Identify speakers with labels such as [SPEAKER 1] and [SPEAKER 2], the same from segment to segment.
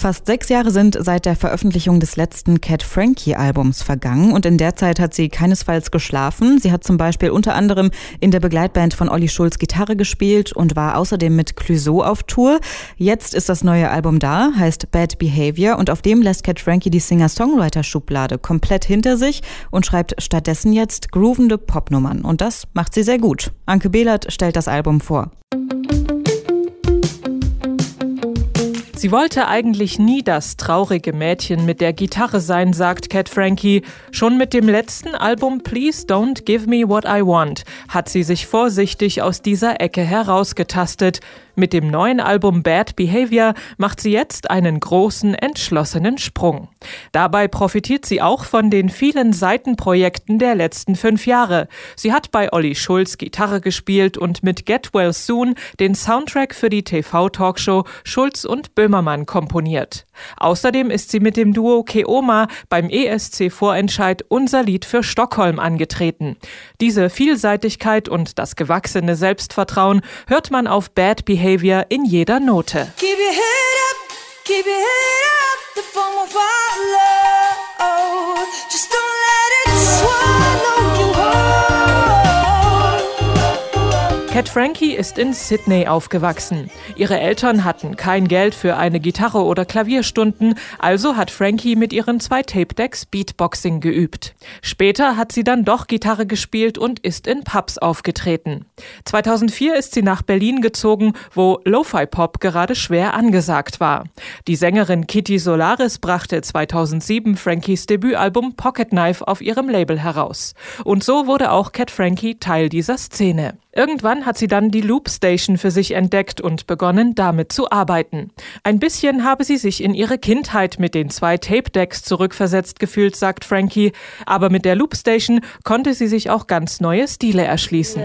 [SPEAKER 1] Fast sechs Jahre sind seit der Veröffentlichung des letzten Cat Frankie Albums vergangen und in der Zeit hat sie keinesfalls geschlafen. Sie hat zum Beispiel unter anderem in der Begleitband von Olli Schulz Gitarre gespielt und war außerdem mit Clouseau auf Tour. Jetzt ist das neue Album da, heißt Bad Behavior und auf dem lässt Cat Frankie die Singer-Songwriter-Schublade komplett hinter sich und schreibt stattdessen jetzt groovende Popnummern und das macht sie sehr gut. Anke Behlert stellt das Album vor.
[SPEAKER 2] Sie wollte eigentlich nie das traurige Mädchen mit der Gitarre sein, sagt Cat Frankie. Schon mit dem letzten Album Please Don't Give Me What I Want hat sie sich vorsichtig aus dieser Ecke herausgetastet. Mit dem neuen Album Bad Behavior macht sie jetzt einen großen, entschlossenen Sprung. Dabei profitiert sie auch von den vielen Seitenprojekten der letzten fünf Jahre. Sie hat bei Olli Schulz Gitarre gespielt und mit Get Well Soon den Soundtrack für die TV-Talkshow Schulz und Böhmermann komponiert. Außerdem ist sie mit dem Duo Keoma beim ESC-Vorentscheid Unser Lied für Stockholm angetreten. Diese Vielseitigkeit und das gewachsene Selbstvertrauen hört man auf Bad Behavior Behavior in jeder Note. Keep your head up, keep your head up, the phone will follow. Cat Frankie ist in Sydney aufgewachsen. Ihre Eltern hatten kein Geld für eine Gitarre oder Klavierstunden, also hat Frankie mit ihren zwei Tape-Decks Beatboxing geübt. Später hat sie dann doch Gitarre gespielt und ist in Pubs aufgetreten. 2004 ist sie nach Berlin gezogen, wo Lo-Fi-Pop gerade schwer angesagt war. Die Sängerin Kitty Solaris brachte 2007 Frankies Debütalbum Pocket Knife auf ihrem Label heraus. Und so wurde auch Cat Frankie Teil dieser Szene. Irgendwann hat sie dann die Loop Station für sich entdeckt und begonnen, damit zu arbeiten. Ein bisschen habe sie sich in ihre Kindheit mit den zwei Tape-Decks zurückversetzt gefühlt, sagt Frankie, aber mit der Loop Station konnte sie sich auch ganz neue Stile erschließen.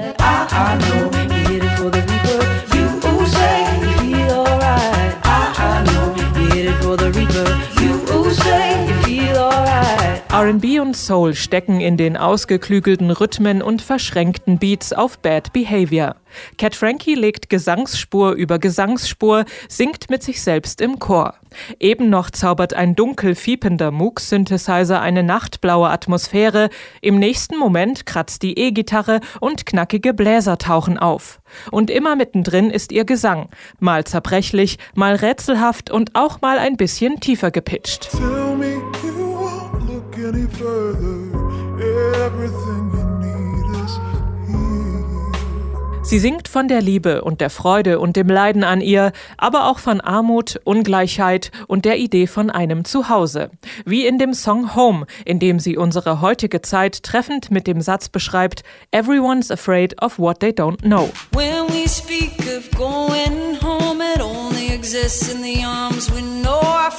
[SPEAKER 2] RB und Soul stecken in den ausgeklügelten Rhythmen und verschränkten Beats auf Bad Behavior. Cat Frankie legt Gesangsspur über Gesangsspur, singt mit sich selbst im Chor. Eben noch zaubert ein dunkel fiepender Moog-Synthesizer eine nachtblaue Atmosphäre, im nächsten Moment kratzt die E-Gitarre und knackige Bläser tauchen auf. Und immer mittendrin ist ihr Gesang, mal zerbrechlich, mal rätselhaft und auch mal ein bisschen tiefer gepitcht. Sie singt von der Liebe und der Freude und dem Leiden an ihr, aber auch von Armut, Ungleichheit und der Idee von einem Zuhause. Wie in dem Song Home, in dem sie unsere heutige Zeit treffend mit dem Satz beschreibt, Everyone's afraid of what they don't know. When we speak of going home, it only exists in the arms we know. I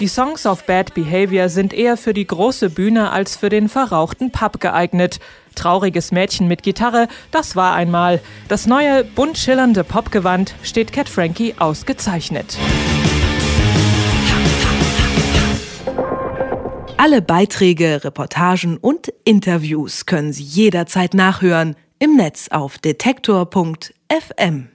[SPEAKER 2] die Songs auf Bad Behavior sind eher für die große Bühne als für den verrauchten Pub geeignet. Trauriges Mädchen mit Gitarre, das war einmal. Das neue, bunt schillernde Popgewand steht Cat Frankie ausgezeichnet.
[SPEAKER 3] Alle Beiträge, Reportagen und Interviews können Sie jederzeit nachhören im Netz auf detektor.fm.